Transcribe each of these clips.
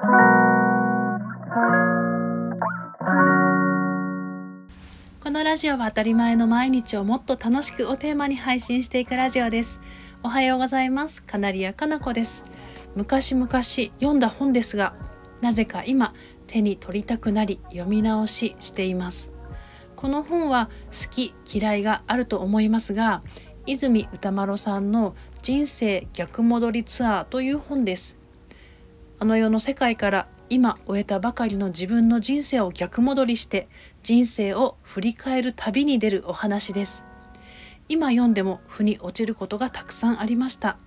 このラジオは当たり前の毎日をもっと楽しくをテーマに配信していくラジオです。おはようございます。カナリアかなこです。昔々読んだ本ですがなぜか今手に取りたくなり読み直ししています。この本は好き嫌いがあると思いますが泉歌丸さんの人生逆戻りツアーという本です。あの世の世界から今終えたばかりの自分の人生を逆戻りして人生を振り返る旅に出るお話です。今読んでも腑に落ちることがたくさんありました。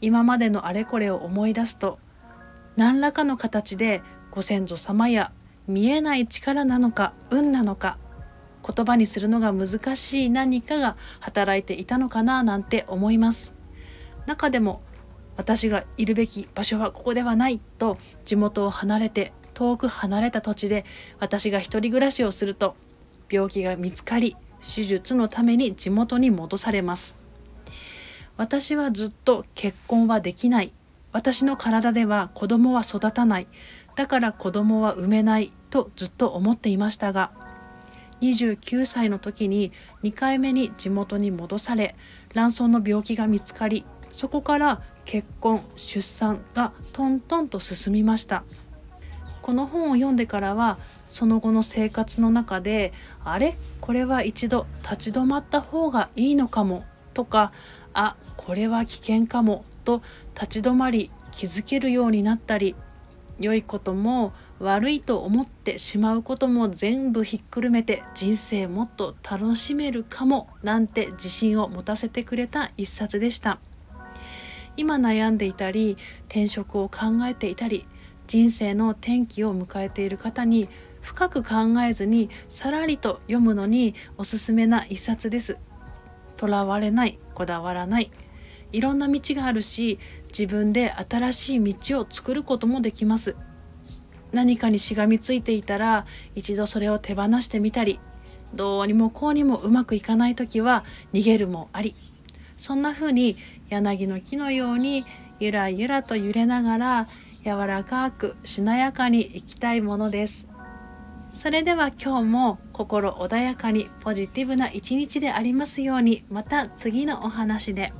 今までのあれこれを思い出すと何らかの形でご先祖様や見えない力なのか運なのか言葉にするのが難しい何かが働いていたのかななんて思います。中でも私がいるべき場所はここではないと地元を離れて遠く離れた土地で私が一人暮らしをすると病気が見つかり手術のために地元に戻されます。私はずっと結婚はできない。私の体では子供は育たない。だから子供は産めないとずっと思っていましたが29歳の時に2回目に地元に戻され卵巣の病気が見つかりそこから結婚出産がトントンと進みました。この本を読んでからはその後の生活の中であれ？これは一度立ち止まった方がいいのかも。とかあこれは危険かも。と立ち止まり気づけるようになったり良いことも悪いと思ってしまうことも全部ひっくるめて人生もっと楽しめるかもなんて自信を持たせてくれた一冊でした。今悩んでいたり転職を考えていたり人生の転機を迎えている方に深く考えずにさらりと読むのにおすすめな一冊です。とらわれないこだわらない。いろんな道があるし自分で新しい道を作ることもできます。何かにしがみついていたら一度それを手放してみたりどうにもこうにもうまくいかない時は逃げるもあり。そんな風に柳の木のようにゆらゆらと揺れながら柔らかくしなやかに生きたいものですそれでは今日も心穏やかにポジティブな一日でありますようにまた次のお話で。